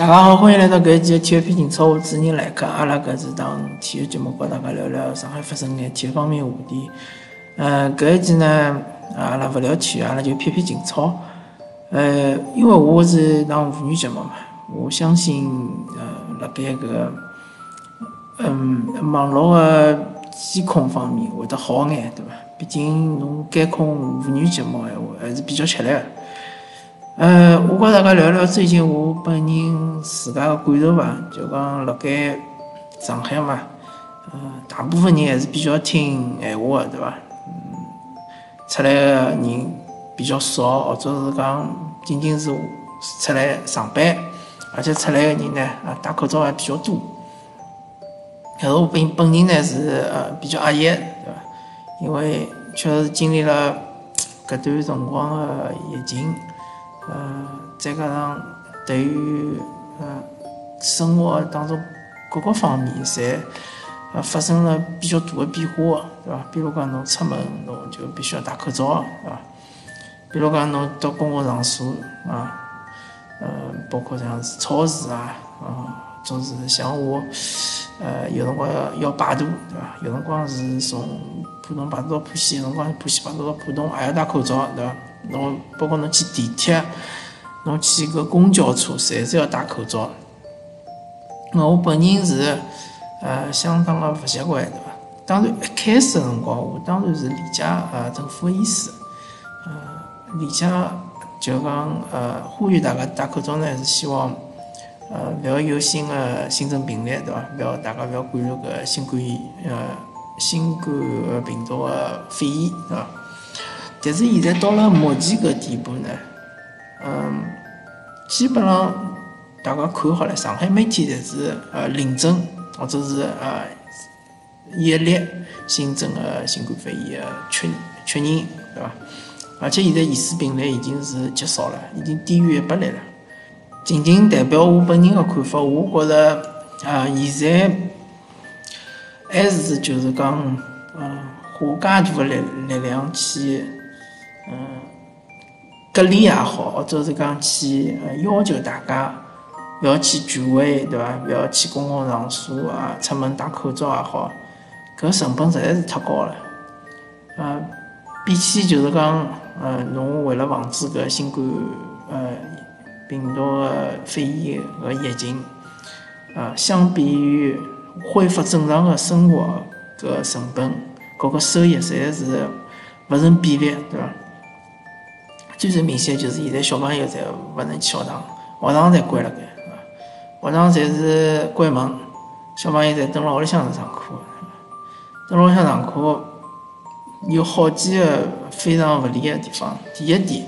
大家好，欢迎来到搿一期的体育篇情操，我主持人来客。阿拉搿是档体育节目，和大家聊聊上海发生眼体育方面话题。呃，搿一期呢，阿拉勿聊体育，阿拉就撇撇情操。呃，因为我是档妇女节目嘛，我相信呃，辣盖搿个嗯网络的监控方面会得好眼，对伐？毕竟侬监控妇女节目闲话，还是比较吃力个。呃，我跟大家聊聊最近我本人自家的感受吧，就讲辣盖上海嘛，呃，大部分人还是比较听闲话的，对伐？嗯，出来的人比较少，或者是讲仅仅是出来上班，而且出来的人呢，啊，戴口罩还比较多。但是我本本人呢是呃比较压抑，对伐？因为确实经历了搿段辰光的疫情。呃，再加上对于呃生活当中各个方面，侪呃发生了比较大的变化，对伐？比如讲侬出门，侬就必须要戴口罩，对伐？比如讲侬到公共场所啊，呃，包括像是超市啊，啊，总是像我，呃，有辰光要要排队，对伐？有辰光是从浦东排到浦西，有辰光浦西排到浦东，还要戴口罩，对伐？侬包括侬去地铁，侬去个公交车，侪是要戴口罩。那我本人是呃相当的勿习惯，对伐？当然一开始的辰光，我当然是理解呃政府的意思，呃理解就讲呃呼吁大家戴口罩呢，是希望呃勿要有新的新增病例，对伐？勿要大家勿要感染个新冠呃新冠病毒的肺炎，对伐？但是现在到了目前搿地步呢，嗯，基本上大家看好了，上海每天侪是呃零增或者是呃一例新增的新冠肺炎的确确认，对伐？而且现在疑似病例已经是极少了，已经低于一百例了。仅仅代表我本人的看法，我觉着啊，现在还是就是讲，嗯，花介大的力力量去。隔离也好，或者是讲去要求大家不要去聚会，对伐？不要去公共场所啊，出门戴口罩也好，搿成本实在是太高了。呃，比起就是讲，呃，侬为了防止搿新冠呃病毒的肺炎和疫情，啊，相比于恢复正常的生活搿成本，搿个收益实在是勿成比例，对伐？最最明显就是现在小朋友侪勿能去学堂，学堂侪关了盖，学堂侪是关门，小朋友侪蹲辣屋里向上课，蹲辣屋里向上课有好几个非常勿利的地方。第一点，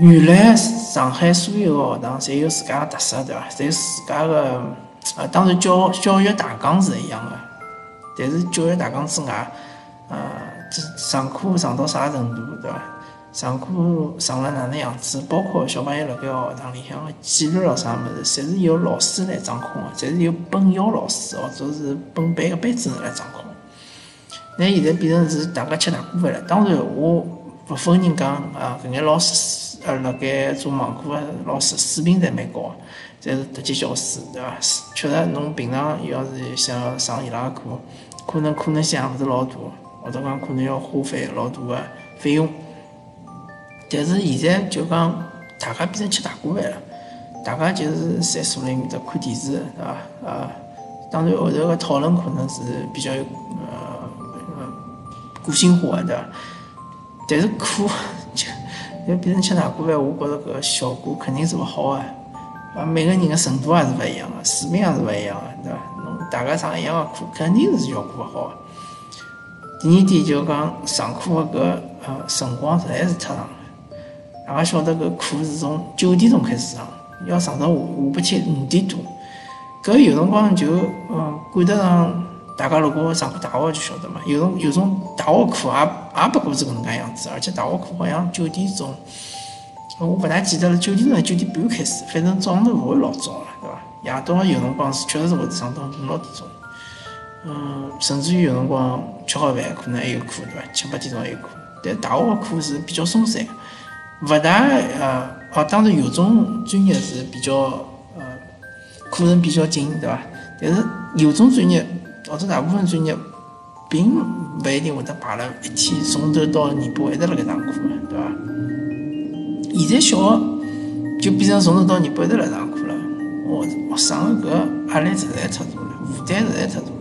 原来上海所有个学堂侪有自家的特色，对伐？侪有自家个，呃，当然教教育大纲是一样的，但是教育大纲之外，呃，这上课上到啥程度，对伐？上课上了哪能样子？包括小朋友辣盖学堂里向个纪律咯啥物事，侪是由老师来掌控个，侪是由本校老师或者是本班个班主任来掌控。那现在变成是大家吃大锅饭了。当然，我勿否认讲啊，搿眼老师呃辣盖做网课个老师水平侪蛮高个，侪是特级教师，对伐？确实，侬平常要是想上伊拉个课，可能可能性也勿是老大，或者讲可能要花费老大个费用。但是现在就讲，大家变成吃大锅饭了，大家就是在坐辣埃面搭看电视，对伐？呃，当然后头个讨论可能是比较有呃个性化的，对伐？但是课就要变成吃大锅饭，我觉着搿效果肯定是勿好个。啊，每个人个程度也是勿一样个，水平也是勿一样个，对伐？侬大家上一样个课，肯定是效果勿好个。第二点就讲上课个搿呃辰光实在是太长。家晓得，搿课是从九点钟开始上，要上到下下半天五点多。搿有辰光就，嗯，赶得上大家如果上过大学就晓得嘛。有种有种大学课也也不过是搿能介样子，而且大学课好像九点钟，我勿大记得了，九点钟还九点半开始，反正早上头勿会老早了，对伐？夜到有辰光是确实是会上到五六点钟，嗯，甚至于有辰光吃好饭可能还有课，对伐？七八点钟还有课，但大学课是比较松散。勿大呃，哦，当然有种专业是比较呃课程比较紧，对伐？但是有种专业或者大部分专业，并勿一定会得排了一天从头到尾巴一直辣盖上课，对伐？现在小学就变成从头到尾巴一直辣上课了，学学生个搿压力实在太大了，负担实在太大了。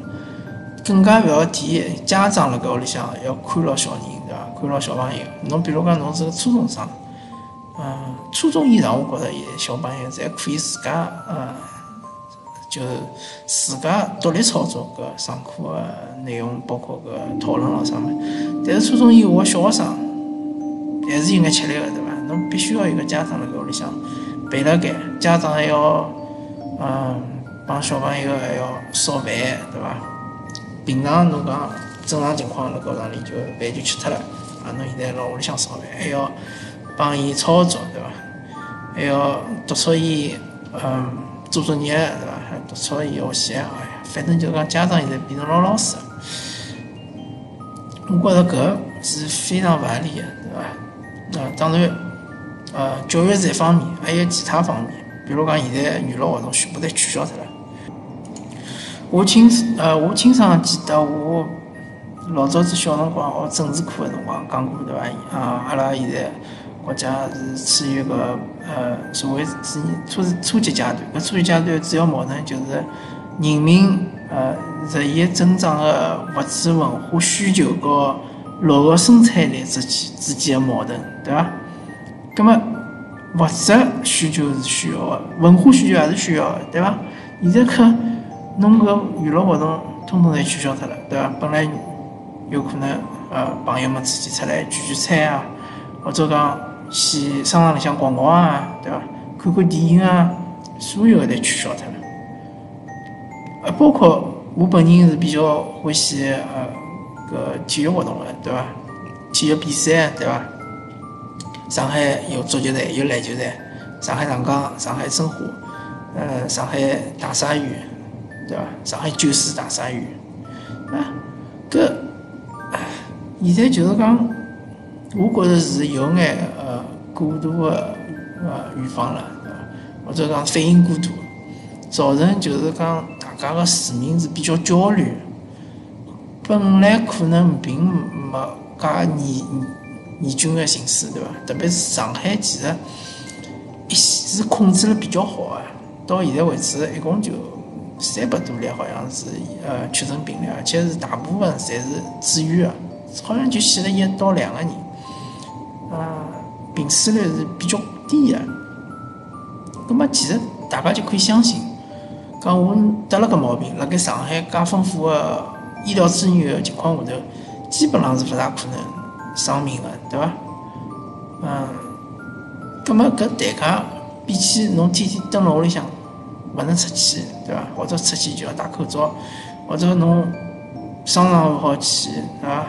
更加勿要提家长辣盖屋里向要看牢小人，对伐？看牢小朋友。侬比如讲，侬是个初中生，初中以上，我觉着现小朋友侪可以自家，呃，就自家独立操作搿上课个内容，包括搿讨论咾啥物事。但是初中以下个小学生还是有眼吃力个，对伐？侬必须要有个家长辣盖屋里向陪辣盖，家长还要，嗯，帮小朋友还要烧饭，对伐？平常侬讲正常情况辣学堂里就饭就吃脱了，啊，侬现在辣屋里向烧饭，还要帮伊操作，对伐？还要督促伊，嗯，做作业，是伐？还督促伊学习，哎呀，反正就是讲家长现在变成老老实，我觉着搿是非常勿合理个，对伐？啊，当然，呃，教育是一方面，还有其他方面，比如讲现在娱乐活动全部侪取消脱了。我清呃，我清爽记得我老早子小辰光学政治课个辰光讲过，对伐？啊，阿拉现在国家是处于个呃社会主义初初级阶段，搿初级阶段主要矛盾就是人民呃日益增长个物质文化需求和落后生产力之间之间个矛盾，对伐？葛末物质需求是需要个，文化需求也是需要个，对伐？现在可。侬搿娱乐活动通通侪取消脱了，对伐？本来有可能呃朋友们之间出来聚聚餐啊，或者讲去商场里向逛逛啊，对伐？看看电影啊，所有的侪取消脱了。呃，包括我本人是比较欢喜呃搿体育活动的，对伐？体育比赛，对伐？上海有足球队，有篮球队，上海上港、上海申花，呃，上海大鲨鱼。对伐？上海九四大鲨鱼，啊，搿现在就是讲，我觉着是有眼呃过度的呃预防了，对伐？或者讲反应过度，造成就是讲大家个市民是比较焦虑。本来可能并没介严严峻个形势，对伐？特别是上海，其实一是控制了比较好个，到现在为止一共就。三百多例好像是呃确诊病例，而且是大部分侪是治愈的，好像就死了一到两个人，啊，病死率是比较低的。那么其实大家就可以相信，讲我得了个毛病，辣盖上海介丰富的医疗资源的情况下头，基本上是勿大可能丧命的，对伐？嗯，那么搿代价比起侬天天蹲辣屋里向。勿能出去，对伐？或者出去就要戴口罩，或者侬商场勿好去，对伐？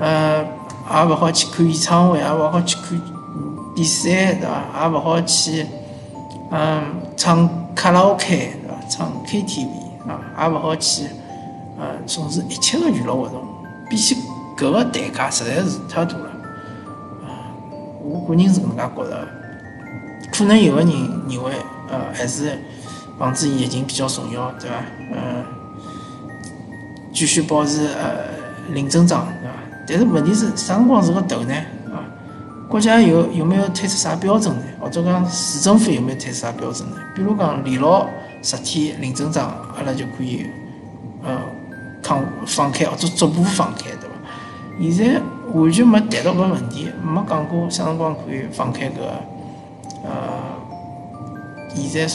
呃，也勿好去看演唱会，也勿好去看比赛，对伐？也勿好去，嗯，唱卡拉 OK，对伐？唱 KTV 啊，也勿好去，嗯，从事一切个娱乐活动。比起搿个代价实在是太大了，啊，我个人是搿能介觉着。可能有个人认为，呃，还是。防止疫情比较重要，对伐？嗯，继续保持呃零增长，但是问题是啥辰光是个头呢？啊，国家有有没有推出啥标准呢？或者讲市政府有没有推出啥标准呢？比如讲连牢十天零增长，阿拉就可以呃抗放开或者逐步放开，对伐？现在完全没谈到搿问题，没讲过啥辰光可以放开搿呃，现在。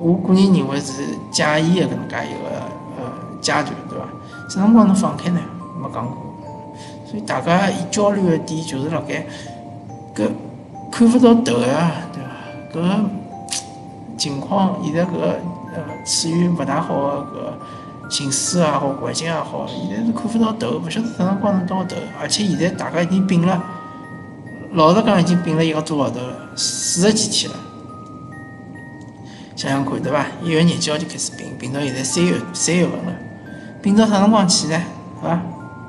我个人认为是假意的搿能介一个呃阶段，对伐？啥辰光能放开呢？没讲过，所以大家焦虑的点就是辣盖搿看勿到头呀，对伐？搿情况现在搿呃处于勿大好的搿形势也好，环境也好，现在是看勿到头，勿晓得啥辰光能到头。而且现在大家已经病了，老实讲已经病了一个多号头了，四十几天了。想想看，对伐？一月廿几号就开始病，病到现在三月三月份了，病到啥辰光去呢？对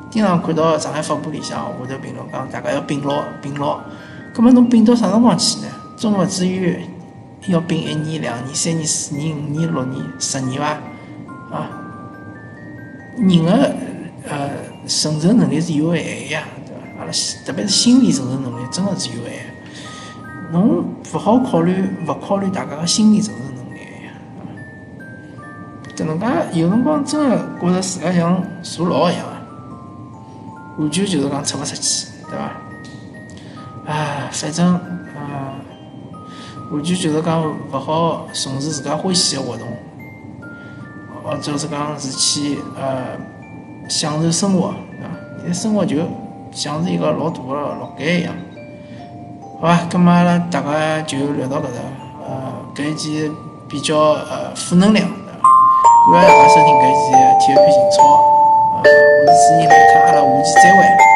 经常看到上海发布里向下头评论讲，大家要病牢病牢。葛末侬病到啥辰光去呢？总勿至于要拼一年、两年、三年、四年、五年、六年、十年伐？啊，人的呃承受能力是有限呀，对伐？阿拉特别是心理承受能力真的是有限。侬勿好考虑，勿考虑大家个心理承受能力呀。搿能介有辰光真的觉着自家像坐牢一样，完全就是讲出勿出去，对伐？啊，反正嗯，完全就是讲勿好从事自家欢喜个活动，或者是讲是去呃享受生活，对伐？现在生活就像是一个老大个牢监一样。好吧，咁么阿拉大家就聊到搿搭，呃，搿一期比较呃负能量，感谢大家收听搿一期体育篇情操，我是主持人来看，阿拉无期再会。